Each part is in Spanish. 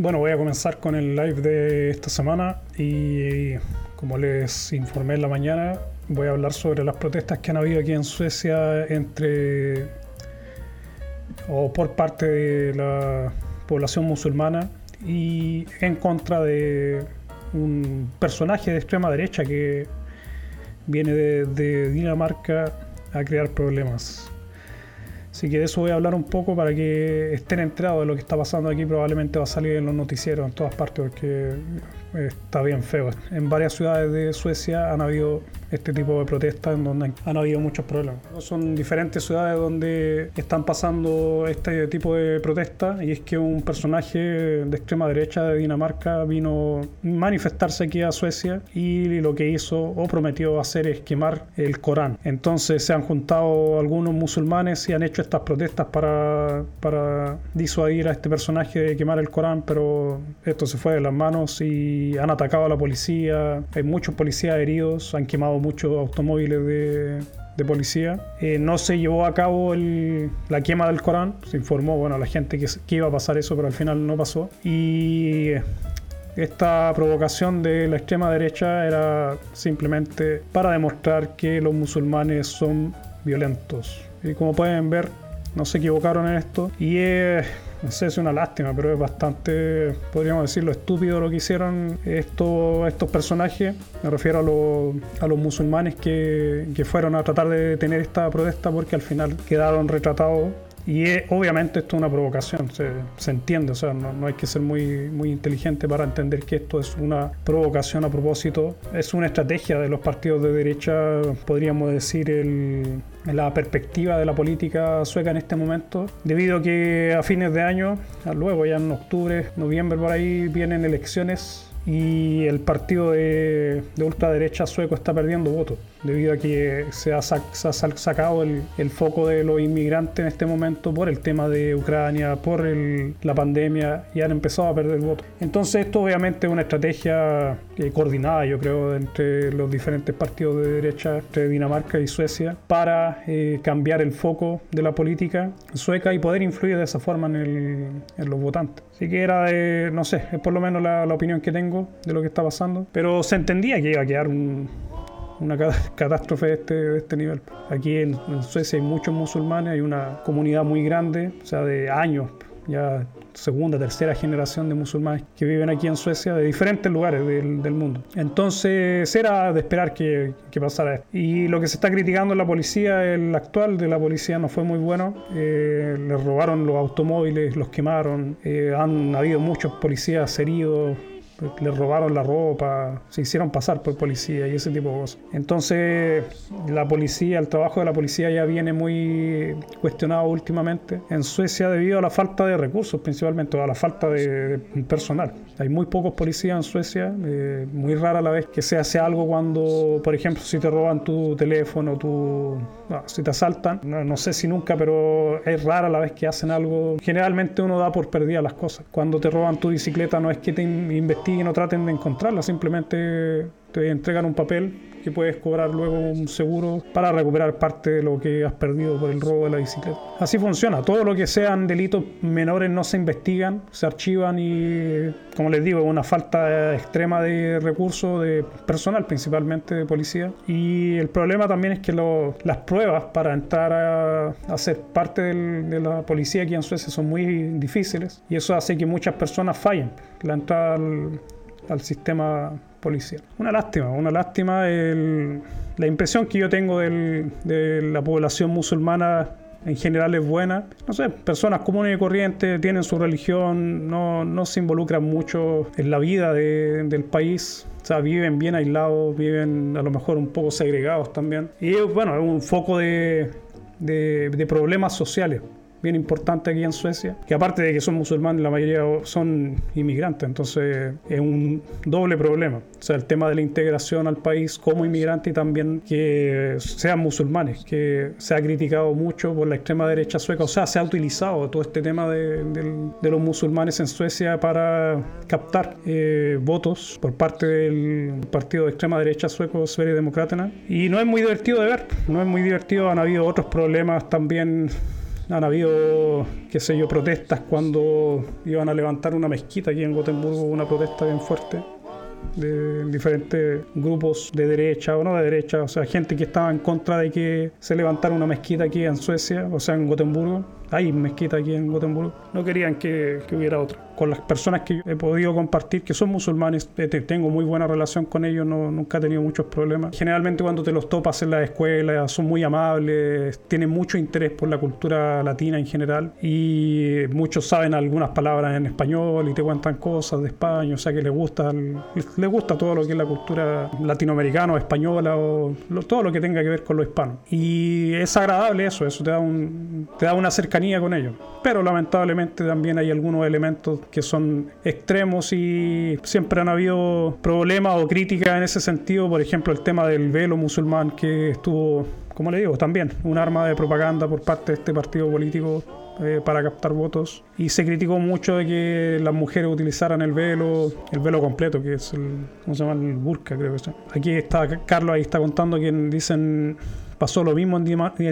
Bueno, voy a comenzar con el live de esta semana y como les informé en la mañana, voy a hablar sobre las protestas que han habido aquí en Suecia entre o por parte de la población musulmana y en contra de un personaje de extrema derecha que viene de, de Dinamarca a crear problemas. Así que de eso voy a hablar un poco para que estén enterados de lo que está pasando aquí. Probablemente va a salir en los noticieros en todas partes porque está bien feo. En varias ciudades de Suecia han habido este tipo de protestas en donde han habido muchos problemas. Son diferentes ciudades donde están pasando este tipo de protestas y es que un personaje de extrema derecha de Dinamarca vino a manifestarse aquí a Suecia y lo que hizo o prometió hacer es quemar el Corán. Entonces se han juntado algunos musulmanes y han hecho estas protestas para, para disuadir a este personaje de quemar el Corán, pero esto se fue de las manos y han atacado a la policía, hay muchos policías heridos, han quemado muchos automóviles de, policía. Eh, no se llevó a cabo la quema del Corán, se informó bueno, a la gente que, que, iba a pasar eso, pero al final no pasó. Y esta provocación de la extrema derecha era simplemente para demostrar que los musulmanes son violentos. Y como pueden ver, no se equivocaron en esto. Y es no sé, es una lástima, pero es bastante, podríamos decirlo, estúpido lo que hicieron estos, estos personajes. Me refiero a, a los musulmanes que, que, fueron a tratar de detener esta protesta porque al final quedaron retratados y obviamente esto es una provocación, se, se entiende, o sea, no, no, hay que ser muy, muy inteligente para entender que esto es una provocación a propósito. Es una estrategia de los partidos de derecha, podríamos decir, el, la perspectiva de la política sueca en este momento, debido a que a fines de año, luego ya en octubre, noviembre por ahí, vienen elecciones y el partido de, de ultraderecha sueco está perdiendo votos debido a que se ha, sacado el, foco de los inmigrantes en este momento por el tema de Ucrania, por la pandemia y han empezado a perder votos. Entonces esto obviamente es una estrategia eh, coordinada, yo creo, entre los diferentes partidos de derecha, entre Dinamarca y Suecia, para eh, cambiar el foco de la política sueca y poder influir de esa forma en, los votantes. Así que era, no sé, es por lo menos la, la opinión que tengo de lo que está pasando, pero se entendía que iba a quedar un una catástrofe de este, de este nivel. Aquí en, Suecia hay muchos musulmanes, hay una comunidad muy grande, o sea, de años, ya segunda, tercera generación de musulmanes que viven aquí en Suecia de diferentes lugares del, del mundo. Entonces era de esperar que, que, pasara esto. Y lo que se está criticando en la policía, el actual de la policía no fue muy bueno. Eh, les robaron los automóviles, los quemaron, eh, han habido muchos policías heridos le robaron la ropa, se hicieron pasar por policía y ese tipo de cosas. Entonces, la policía, el trabajo de la policía ya viene muy cuestionado últimamente en Suecia debido a la falta de recursos, principalmente, a la falta de, personal. Hay muy pocos policías en Suecia, eh, muy rara la vez que se hace algo cuando, por ejemplo, si te roban tu teléfono, tu, si te asaltan, no, no, sé si nunca, pero es rara la vez que hacen algo. Generalmente uno da por perdida las cosas. Cuando te roban tu bicicleta no es que te no traten de encontrarla, simplemente te entregan un papel que puedes cobrar luego un seguro para recuperar parte de lo que has perdido por el robo de la bicicleta. Así funciona, todo lo que sean delitos menores no se investigan, se archivan y, como les digo, una falta extrema de recursos, de personal principalmente de policía. Y el problema también es que las pruebas para entrar a, ser parte de la policía aquí en Suecia son muy difíciles y eso hace que muchas personas fallen. La entrada al, al sistema policial. Una lástima, una lástima. la impresión que yo tengo de la población musulmana en general es buena. No sé, personas comunes y corrientes tienen su religión, no, se involucran mucho en la vida del país. O sea, viven bien aislados, viven a lo mejor un poco segregados también. Y bueno, es un foco de problemas sociales bien importante aquí en Suecia, que aparte de que son musulmanes, la mayoría son inmigrantes, entonces es un doble problema. O sea, el tema de la integración al país como inmigrante y también que sean musulmanes, que se ha criticado mucho por la extrema derecha sueca, o sea, se ha utilizado todo este tema de, los musulmanes en Suecia para captar eh, votos por parte del partido de extrema derecha sueco, Sverigedemokraterna, y no es muy divertido de ver, no es muy divertido, han habido otros problemas también han habido, qué sé yo, protestas cuando iban a levantar una mezquita aquí en Gotemburgo, una protesta bien fuerte de diferentes grupos de derecha o no de derecha, o sea, gente que estaba en contra de que se levantara una mezquita aquí en Suecia, o sea, en Gotemburgo. Hay mezquita aquí en Gotemburgo. No querían que, que hubiera otra con las personas que he podido compartir, que son musulmanes, tengo muy buena relación con ellos, no, nunca he tenido muchos problemas. Generalmente cuando te los topas en la escuela son muy amables, tienen mucho interés por la cultura latina en general y muchos saben algunas palabras en español y te cuentan cosas de España, o sea que les gusta, les gusta todo lo que es la cultura latinoamericana o española o todo lo que tenga que ver con lo hispano. Y es agradable eso, eso te da, un, te da una cercanía con ellos. Pero lamentablemente también hay algunos elementos que son extremos y siempre han habido problemas o críticas en ese sentido. Por ejemplo, el tema del velo musulmán que estuvo, como le digo, también un arma de propaganda por parte de este partido político eh, para captar votos. Y se criticó mucho de que las mujeres utilizaran el velo, el velo completo, que es el, ¿cómo se llama? El burka, creo que es. Aquí está Carlos, ahí está contando que dicen Pasó lo mismo en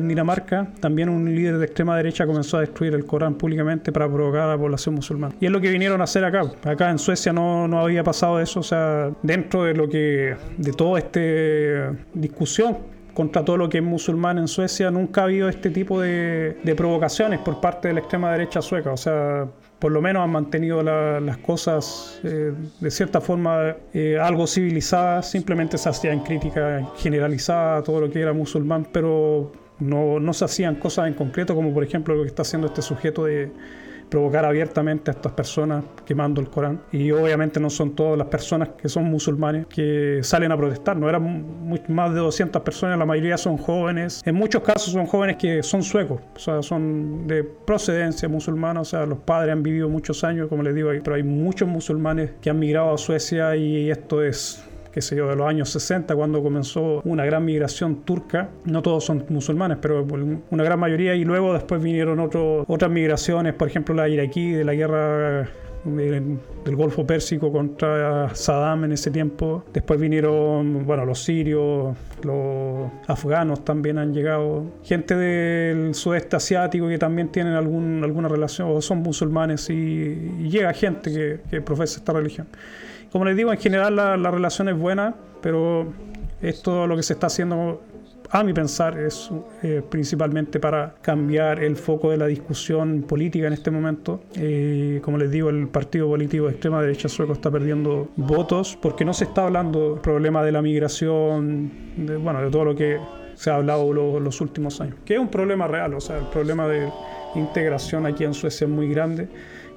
Dinamarca. También un líder de extrema derecha comenzó a destruir el Corán públicamente para provocar a la población musulmana. Y es lo que vinieron a hacer acá. Acá en Suecia no, no había pasado eso. O sea, dentro de lo que. de toda esta discusión contra todo lo que es musulmán en Suecia, nunca ha habido este tipo de, de provocaciones por parte de la extrema derecha sueca. O sea, por lo menos han mantenido las cosas eh, de cierta forma eh, algo civilizadas, simplemente se hacían crítica generalizada a todo lo que era musulmán, pero no, no se hacían cosas en concreto, como por ejemplo lo que está haciendo este sujeto de provocar abiertamente a estas personas quemando el Corán. Y obviamente no son todas las personas que son musulmanes que salen a protestar, no eran más de 200 personas, la mayoría son jóvenes, en muchos casos son jóvenes que son suecos, o sea, son de procedencia musulmana, o sea, los padres han vivido muchos años, como les digo, pero hay muchos musulmanes que han migrado a Suecia y esto es qué sé yo, de los años 60, cuando comenzó una gran migración turca. No todos son musulmanes, pero una gran mayoría. Y luego después vinieron otras migraciones, por ejemplo la iraquí, de la guerra del Golfo Pérsico contra Saddam en ese tiempo. Después vinieron, bueno, los sirios, los afganos también han llegado. Gente del sudeste asiático que también tienen algún, alguna relación o son musulmanes y, llega gente que profesa esta religión. Como les digo, en general la, relación es buena, pero esto lo que se está haciendo, a mi pensar, es eh, principalmente para cambiar el foco de la discusión política en este momento. Eh, como les digo, el partido político de extrema derecha sueco está perdiendo votos porque no se está hablando del problema de la migración, de, bueno, de todo lo que se ha hablado los últimos años, que es un problema real, o sea, el problema de integración aquí en Suecia es muy grande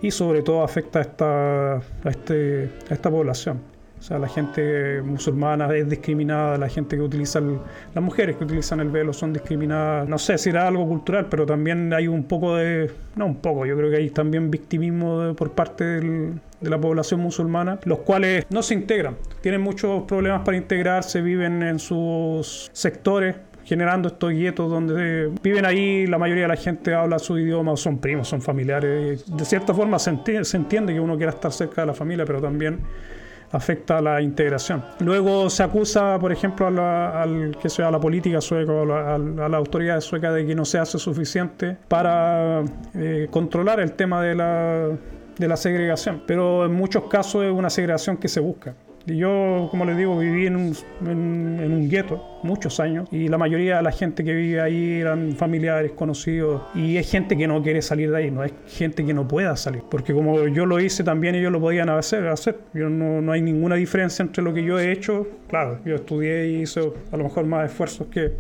y sobre todo afecta a esta, a este, a esta población. O sea, la gente musulmana es discriminada, la gente que utiliza, las mujeres que utilizan el velo son discriminadas. No sé si era algo cultural, pero también hay un poco de, no un poco, yo creo que hay también victimismo por parte de la población musulmana, los cuales no se integran, tienen muchos problemas para integrarse, viven en sus sectores generando estos guetos donde viven ahí, la mayoría de la gente habla su idioma, son primos, son familiares. De cierta forma se entiende, que uno quiera estar cerca de la familia, pero también afecta a la integración. Luego se acusa, por ejemplo, a la, al, que sea, a la política sueca o a, la, autoridad sueca de que no se hace suficiente para eh, controlar el tema de la, de la segregación. Pero en muchos casos es una segregación que se busca. Yo, como les digo, viví en un, en, un gueto muchos años y la mayoría de la gente que vive ahí eran familiares, conocidos y es gente que no quiere salir de ahí, no es gente que no pueda salir. Porque como yo lo hice también ellos lo podían hacer. hacer. Yo no, no hay ninguna diferencia entre lo que yo he hecho. Claro, yo estudié y hice a lo mejor más esfuerzos que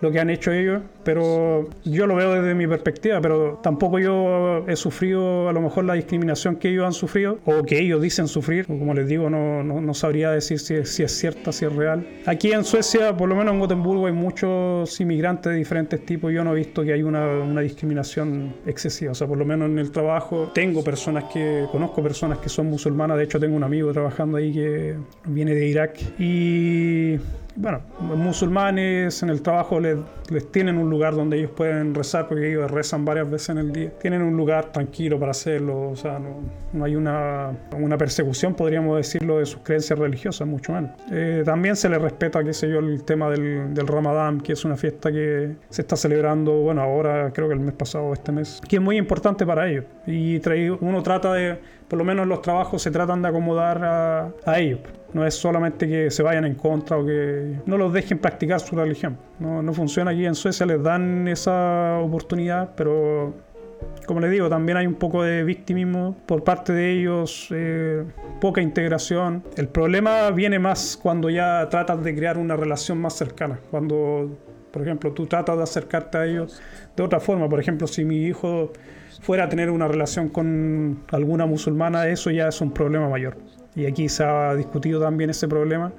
lo que han hecho ellos, pero yo lo veo desde mi perspectiva, pero tampoco yo he sufrido a lo mejor la discriminación que ellos han sufrido o que ellos dicen sufrir, como les digo, no, no, sabría decir si, si, es cierta, si es real. Aquí en Suecia, por lo menos en Gotemburgo, hay muchos inmigrantes de diferentes tipos, yo no he visto que hay una, una discriminación excesiva, o sea, por lo menos en el trabajo tengo personas que, conozco personas que son musulmanas, de hecho tengo un amigo trabajando ahí que viene de Irak y bueno, musulmanes en el trabajo les, les, tienen un lugar donde ellos pueden rezar, porque ellos rezan varias veces en el día. Tienen un lugar tranquilo para hacerlo, o sea, no, no hay una, una, persecución, podríamos decirlo, de sus creencias religiosas, mucho menos. Eh, también se les respeta, qué sé yo, el tema del, del, Ramadán, que es una fiesta que se está celebrando, bueno, ahora creo que el mes pasado, este mes, que es muy importante para ellos. Y uno trata de, por lo menos los trabajos se tratan de acomodar a, a ellos. No es solamente que se vayan en contra o que no los dejen practicar su religión. No, no funciona aquí en Suecia, les dan esa oportunidad, pero como les digo, también hay un poco de victimismo por parte de ellos, eh, poca integración. El problema viene más cuando ya tratas de crear una relación más cercana, cuando, por ejemplo, tú tratas de acercarte a ellos de otra forma. Por ejemplo, si mi hijo fuera a tener una relación con alguna musulmana, eso ya es un problema mayor y aquí se ha discutido también ese problema,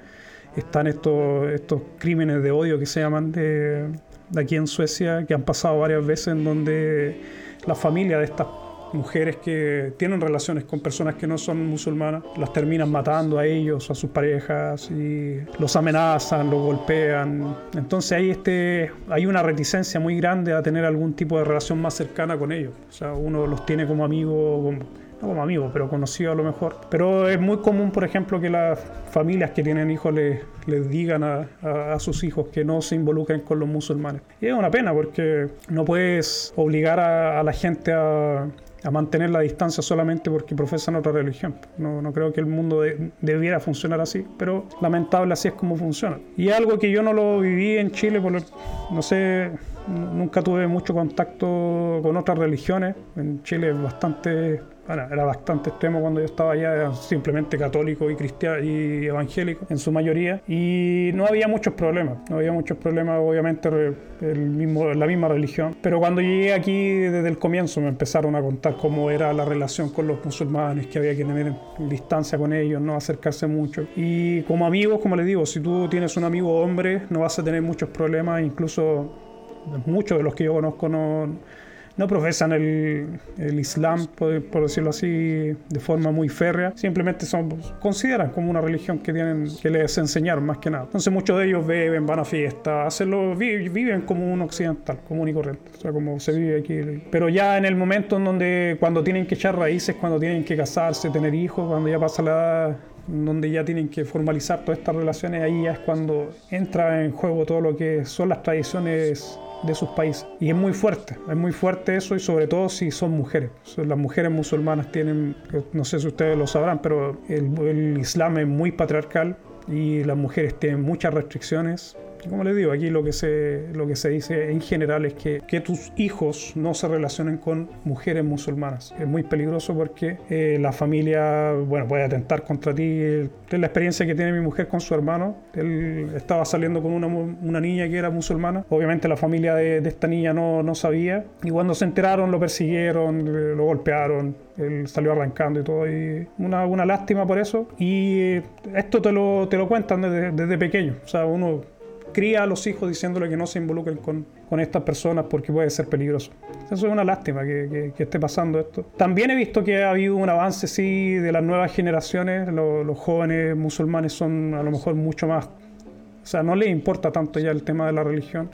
están estos, estos crímenes de odio que se llaman de, aquí en Suecia, que han pasado varias veces en donde la familia de estas mujeres que tienen relaciones con personas que no son musulmanas, las terminan matando a ellos, a sus parejas, y los amenazan, los golpean. Entonces hay, este, hay una reticencia muy grande a tener algún tipo de relación más cercana con ellos. O sea, uno los tiene como amigos, no como amigos, pero conocido a lo mejor. Pero es muy común, por ejemplo, que las familias que tienen hijos les, digan a, a, sus hijos que no se involucren con los musulmanes. Y es una pena porque no puedes obligar a, a la gente a, a mantener la distancia solamente porque profesan otra religión. No, no creo que el mundo debiera funcionar así, pero lamentable así es como funciona. Y algo que yo no lo viví en Chile, por no sé, nunca tuve mucho contacto con otras religiones. En Chile es bastante bueno, era bastante extremo cuando yo estaba allá, simplemente católico y cristiano y evangélico en su mayoría, y no había muchos problemas, no había muchos problemas, obviamente el mismo, la misma religión, pero cuando llegué aquí desde el comienzo me empezaron a contar cómo era la relación con los musulmanes, que había que tener distancia con ellos, no acercarse mucho, y como amigos, como les digo, si tú tienes un amigo hombre, no vas a tener muchos problemas, incluso muchos de los que yo conozco no no profesan el, el Islam, por, decirlo así, de forma muy férrea, simplemente son, consideran como una religión que tienen que les enseñaron más que nada. Entonces muchos de ellos beben, van a fiestas, hacenlo, viven como un occidental, común y corriente, o sea, como se vive aquí. Pero ya en el momento en donde, cuando tienen que echar raíces, cuando tienen que casarse, tener hijos, cuando ya pasa la edad donde ya tienen que formalizar todas estas relaciones, ahí ya es cuando entra en juego todo lo que son las tradiciones de sus países. Y es muy fuerte, es muy fuerte eso y sobre todo si son mujeres. Las mujeres musulmanas tienen, no sé si ustedes lo sabrán, pero el, el Islam es muy patriarcal y las mujeres tienen muchas restricciones como les digo, aquí lo que se, lo que se dice en general es que, que tus hijos no se relacionen con mujeres musulmanas. Es muy peligroso porque eh, la familia, bueno, puede atentar contra ti. Es la experiencia que tiene mi mujer con su hermano. Él estaba saliendo con una, una niña que era musulmana. Obviamente la familia de, de esta niña no, no, sabía. Y cuando se enteraron lo persiguieron, lo golpearon. Él salió arrancando y todo. Y una, una lástima por eso. Y esto te lo, te lo cuentan desde, desde pequeño. O sea, uno cría a los hijos diciéndole que no se involucren con, con estas personas porque puede ser peligroso. Eso es una lástima que, que, esté pasando esto. También he visto que ha habido un avance, sí, de las nuevas generaciones. Los, los jóvenes musulmanes son a lo mejor mucho más... O sea, no les importa tanto ya el tema de la religión.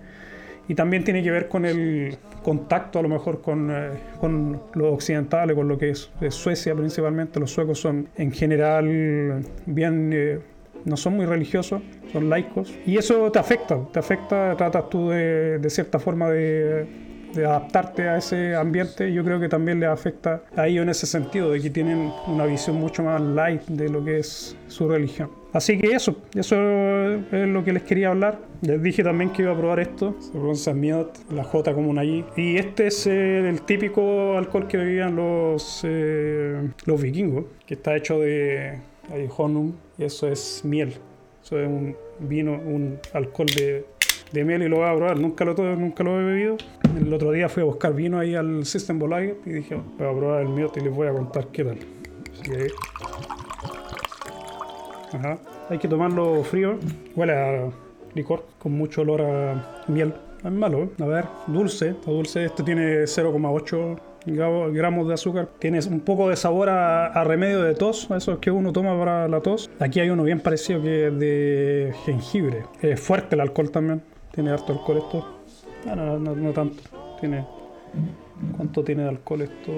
Y también tiene que ver con el contacto a lo mejor con, eh, con los occidentales, con lo que es, Suecia principalmente. Los suecos son en general bien... Eh, no son muy religiosos, son laicos. Y eso te afecta, te afecta, tratas tú de, de cierta forma de, de, adaptarte a ese ambiente. Yo creo que también les afecta a ellos en ese sentido, de que tienen una visión mucho más light de lo que es su religión. Así que eso, eso es lo que les quería hablar. Les dije también que iba a probar esto, se pronuncia Miot, la J una I. Y este es el típico alcohol que bebían los, eh, los vikingos, que está hecho de y eso es miel. Eso es un vino, un alcohol de, de miel y lo voy a probar. Nunca lo, nunca lo he bebido. El otro día fui a buscar vino ahí al System Bolager y dije, voy a probar el mío y les voy a contar qué tal. Ajá. Hay que tomarlo frío. Huele a licor con mucho olor a miel. Es malo, ¿eh? A ver, dulce. Está dulce. Este tiene 0,8 gramos de azúcar. Tiene un poco de sabor a, remedio de tos, eso es que uno toma para la tos. Aquí hay uno bien parecido que es de jengibre. Es fuerte el alcohol también. Tiene harto alcohol esto. Ah, no, no, tanto. Tiene. ¿Cuánto tiene de alcohol esto?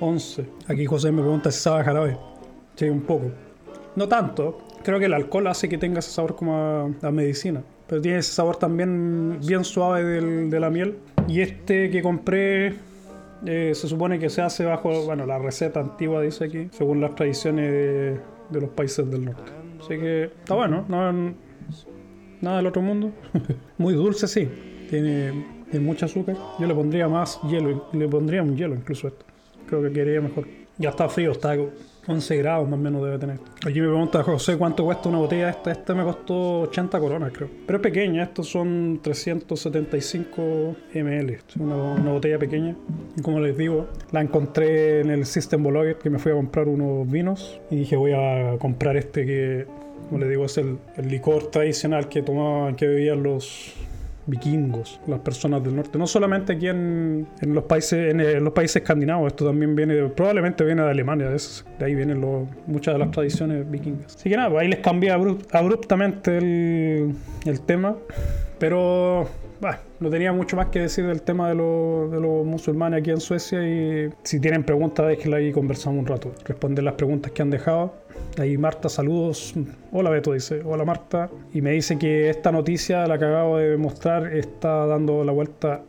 11. Aquí José me pregunta si sabe jarabe. Sí, un poco. No tanto. Creo que el alcohol hace que tenga ese sabor como a, medicina. Pero tiene ese sabor también bien suave de la miel. Y este que compré eh, se supone que se hace bajo, bueno, la receta antigua dice aquí, según las tradiciones de, los países del norte. Así que está bueno, no, nada del otro mundo. Muy dulce, sí. Tiene, tiene mucho azúcar. Yo le pondría más hielo, le pondría un hielo incluso esto. Creo que quedaría mejor. Ya está frío, está 11 grados más o menos debe tener. Aquí me pregunta José cuánto cuesta una botella esta. Esta me costó 80 coronas, creo. Pero es pequeña, estos son 375 ml. Es una, botella pequeña. Como les digo, la encontré en el System Bologet que me fui a comprar unos vinos. Y dije, voy a comprar este que, como les digo, es el, el licor tradicional que tomaban, que bebían los vikingos, las personas del norte. No solamente aquí en, los países en, los países escandinavos, esto también viene, probablemente viene de Alemania, de, ahí vienen muchas de las tradiciones vikingas. Así que nada, pues ahí les cambié abruptamente el, el tema, pero no tenía mucho más que decir del tema de, los musulmanes aquí en Suecia y si tienen preguntas déjenla ahí y conversamos un rato. Responder las preguntas que han dejado. Ahí Marta, saludos. Hola Beto, dice. Hola Marta. Y me dice que esta noticia, la que acabo de mostrar, está dando la vuelta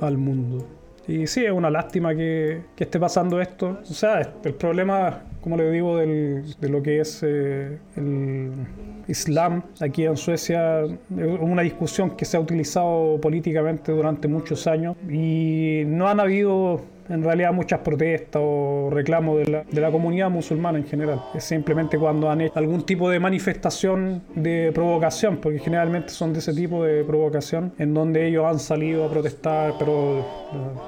al mundo. Y sí, es una lástima que, que esté pasando esto. O sea, el problema como le digo, de lo que es eh, el Islam aquí en Suecia, una discusión que se ha utilizado políticamente durante muchos años y no han habido en realidad muchas protestas o reclamos de la, de la, comunidad musulmana en general. Es simplemente cuando han hecho algún tipo de manifestación de provocación, porque generalmente son de ese tipo de provocación, en donde ellos han salido a protestar, pero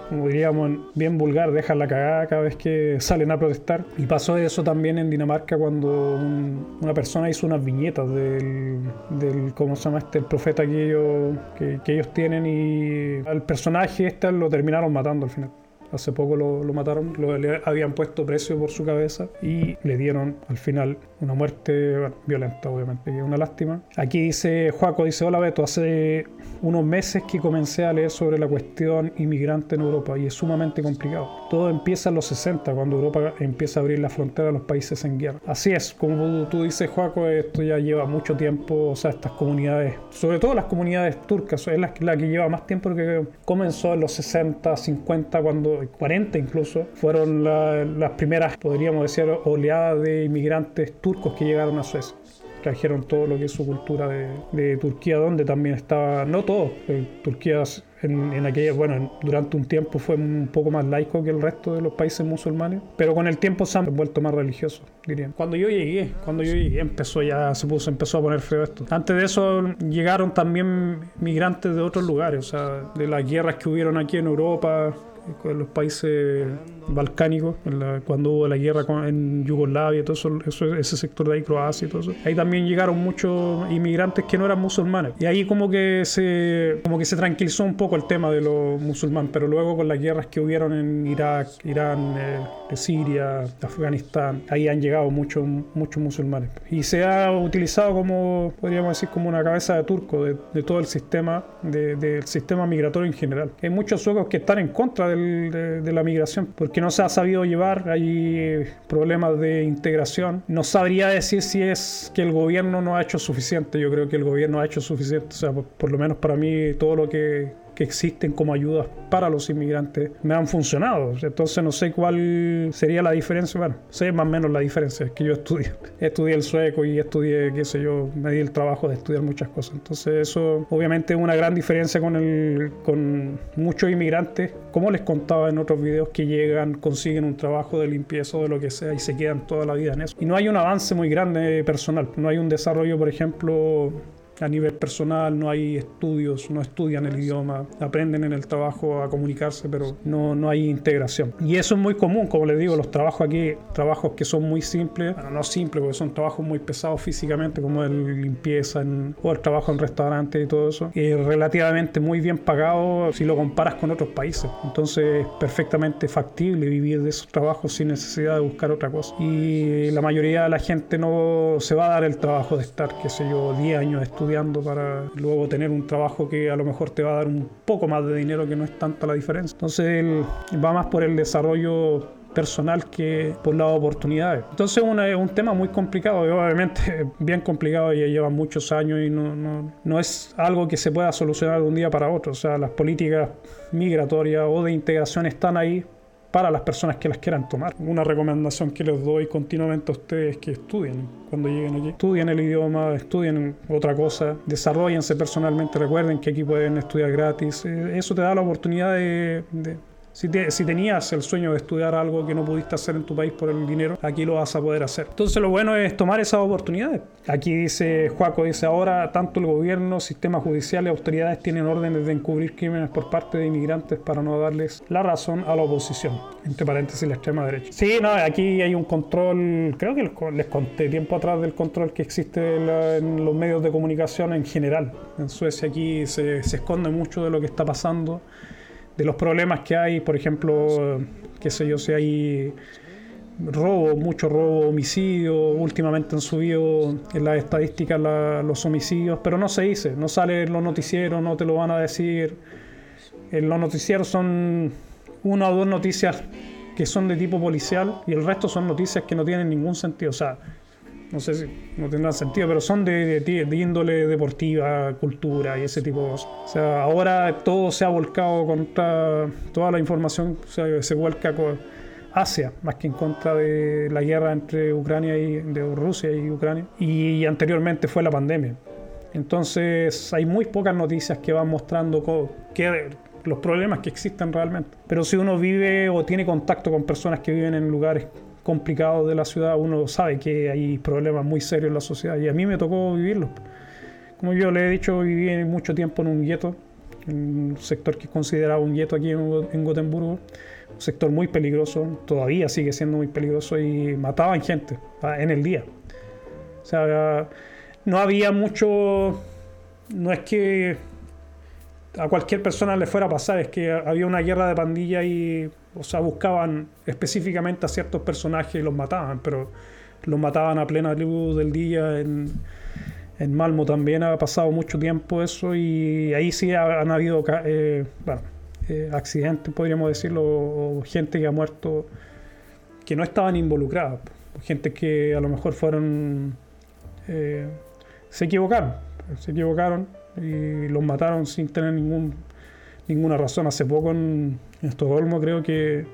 como diríamos bien vulgar, dejan la cagada cada vez que salen a protestar. Y pasó eso también en Dinamarca cuando una persona hizo unas viñetas del, del, ¿cómo se llama este? El profeta que ellos, que, que ellos tienen y al personaje este lo terminaron matando al final. Hace poco lo, mataron, lo, le habían puesto precio por su cabeza y le dieron al final una muerte violenta, obviamente, que es una lástima. Aquí dice Juaco, dice, hola Beto, hace unos meses que comencé a leer sobre la cuestión inmigrante en Europa y es sumamente complicado. Todo empieza en los 60, cuando Europa empieza a abrir la frontera a los países en guerra. Así es, como tú dices, Juaco, esto ya lleva mucho tiempo, o sea, estas comunidades, sobre todo las comunidades turcas, es la, la que lleva más tiempo que comenzó en los 60, 50, cuando 40 incluso, fueron las primeras, podríamos decir, oleadas de inmigrantes turcos que llegaron a Suecia trajeron todo lo que es su cultura de, Turquía, donde también estaba, no todo, eh, Turquía en, aquella, bueno, durante un tiempo fue un poco más laico que el resto de los países musulmanes, pero con el tiempo se han vuelto más religiosos, dirían. Cuando yo llegué, cuando yo llegué, empezó ya, se puso, empezó a poner feo esto. Antes de eso llegaron también migrantes de otros lugares, o sea, de las guerras que hubieron aquí en Europa, con los países balcánicos, cuando hubo la guerra en Yugoslavia, todo eso, ese sector de ahí, Croacia y todo eso. Ahí también llegaron muchos inmigrantes que no eran musulmanes. Y ahí como que se, como que se tranquilizó un poco el tema de los musulmanes, pero luego con las guerras que hubieron en Irak, Irán, eh, Siria, Afganistán, ahí han llegado muchos, muchos musulmanes. Y se ha utilizado como, podríamos decir, como una cabeza de turco de, todo el sistema, del sistema migratorio en general. Hay muchos suecos que están en contra de, de la migración, porque que no se ha sabido llevar, hay problemas de integración. No sabría decir si es que el gobierno no ha hecho suficiente, yo creo que el gobierno ha hecho suficiente, o sea, por lo menos para mí todo lo que que existen como ayudas para los inmigrantes me han funcionado. Entonces no sé cuál sería la diferencia. Bueno, sé más o menos la diferencia. Es que yo estudié, estudié el sueco y estudié, qué sé yo, me di el trabajo de estudiar muchas cosas. Entonces eso obviamente es una gran diferencia con, el, con muchos inmigrantes. Como les contaba en otros videos que llegan, consiguen un trabajo de limpieza o de lo que sea y se quedan toda la vida en eso. Y no hay un avance muy grande personal. No hay un desarrollo, por ejemplo, a nivel personal, no hay estudios, no estudian el idioma, aprenden en el trabajo a comunicarse, pero no, no hay integración. Y eso es muy común, como les digo, los trabajos aquí, trabajos que son muy simples, bueno, no simples, porque son trabajos muy pesados físicamente, como el limpieza en, o el trabajo en restaurantes y todo eso, y relativamente muy bien pagado si lo comparas con otros países. Entonces es perfectamente factible vivir de esos trabajos sin necesidad de buscar otra cosa. Y la mayoría de la gente no se va a dar el trabajo de estar, qué sé yo, 10 años estudiando estudiando para luego tener un trabajo que a lo mejor te va a dar un poco más de dinero, que no es tanta la diferencia. Entonces él va más por el desarrollo personal que por las oportunidades. Entonces es un tema muy complicado, obviamente bien complicado, ya lleva muchos años y no, no, no, es algo que se pueda solucionar de un día para otro. O sea, las políticas migratorias o de integración están ahí para las personas que las quieran tomar. Una recomendación que les doy continuamente a ustedes es que estudien cuando lleguen aquí. Estudien el idioma, estudien otra cosa, desarrollense personalmente. Recuerden que aquí pueden estudiar gratis. Eh, eso te da la oportunidad de si, tenías el sueño de estudiar algo que no pudiste hacer en tu país por el dinero, aquí lo vas a poder hacer. Entonces lo bueno es tomar esas oportunidades. Aquí dice, Juaco dice, ahora tanto el gobierno, sistema judicial y autoridades tienen órdenes de encubrir crímenes por parte de inmigrantes para no darles la razón a la oposición. Entre paréntesis, la extrema derecha. Sí, no, aquí hay un control, creo que les conté tiempo atrás del control que existe en los medios de comunicación en general. En Suecia aquí se, se esconde mucho de lo que está pasando de los problemas que hay, por ejemplo, qué sé yo, si hay robo, mucho robo, homicidio, últimamente han subido en las estadísticas los homicidios, pero no se dice, no sale en los noticieros, no te lo van a decir. En los noticieros son una o dos noticias que son de tipo policial y el resto son noticias que no tienen ningún sentido. O sea, no sé si no tendrán sentido, pero son de, de, índole deportiva, cultura y ese tipo de cosas. O sea, ahora todo se ha volcado contra, toda la información se vuelca hacia, más que en contra de la guerra entre Ucrania y de Rusia y Ucrania. Y, anteriormente fue la pandemia. Entonces hay muy pocas noticias que van mostrando los problemas que existen realmente. Pero si uno vive o tiene contacto con personas que viven en lugares complicado de la ciudad, uno sabe que hay problemas muy serios en la sociedad y a mí me tocó vivirlos. Como yo le he dicho, viví mucho tiempo en un gueto, un sector que es considerado un gueto aquí en, Gotemburgo, un sector muy peligroso, todavía sigue siendo muy peligroso y mataban gente ah, en el día. O sea, no había mucho, no es que a cualquier persona le fuera a pasar, es que había una guerra de pandilla y o sea, buscaban específicamente a ciertos personajes y los mataban, pero los mataban a plena luz del día. En, Malmo también ha pasado mucho tiempo eso y ahí sí han habido eh, eh, accidentes, podríamos decirlo, o gente que ha muerto que no estaban involucrados, gente que a lo mejor fueron... Eh, se equivocaron, se equivocaron y los mataron sin tener ningún ninguna razón. Hace poco en, Estocolmo creo que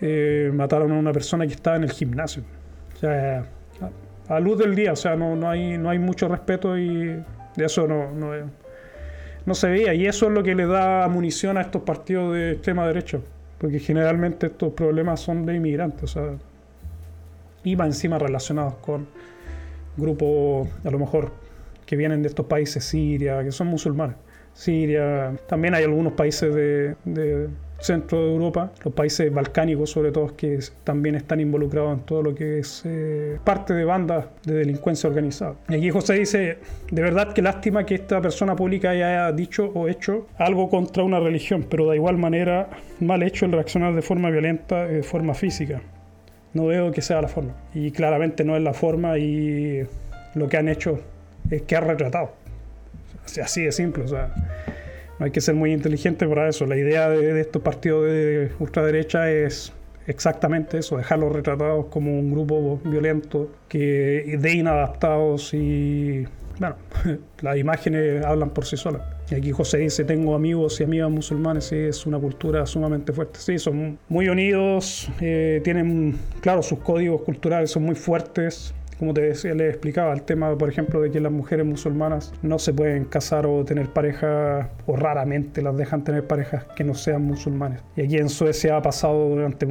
eh, mataron a una persona que estaba en el gimnasio. O sea, a, luz del día, o sea, no, no, hay, no hay mucho respeto y de eso no, no, no se veía. Y eso es lo que le da munición a estos partidos de extrema derecha, porque generalmente estos problemas son de inmigrantes, o sea, y encima relacionados con grupos, a lo mejor, que vienen de estos países, Siria, que son musulmanes. Siria, también hay algunos países de, centro de Europa, los países balcánicos sobre todo, que también están involucrados en todo lo que es eh, parte de bandas de delincuencia organizada. Y aquí José dice, de verdad que lástima que esta persona pública haya dicho o hecho algo contra una religión, pero de igual manera mal hecho el reaccionar de forma violenta y de forma física. No veo que sea la forma. Y claramente no es la forma y lo que han hecho es que ha retratado así de simple, o sea, no hay que ser muy inteligente para eso. La idea de, estos partidos de ultraderecha es exactamente eso, dejarlos retratados como un grupo violento, que de inadaptados y bueno, las imágenes hablan por sí solas. Y aquí José dice, tengo amigos y amigas musulmanes, y es una cultura sumamente fuerte. Sí, son muy unidos, eh, tienen, claro, sus códigos culturales son muy fuertes, como te decía, les explicaba, el tema, por ejemplo, de que las mujeres musulmanas no se pueden casar o tener parejas, o raramente las dejan tener parejas que no sean musulmanes. Y aquí en Suecia ha pasado durante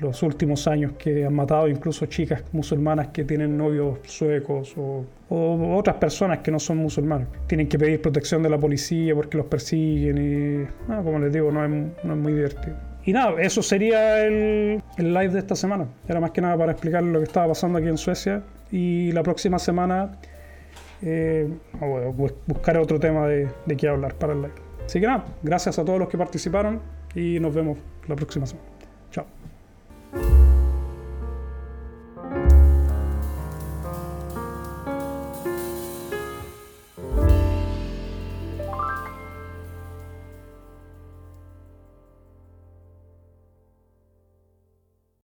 los últimos años que han matado incluso chicas musulmanas que tienen novios suecos o, otras personas que no son musulmanes. Tienen que pedir protección de la policía porque los persiguen y, como les digo, no es, no es muy divertido. Y nada, eso sería el, el, live de esta semana. Era más que nada para explicar lo que estaba pasando aquí en Suecia. Y la próxima semana eh, buscaré otro tema de, de qué hablar para el live. Así que nada, gracias a todos los que participaron y nos vemos la próxima semana.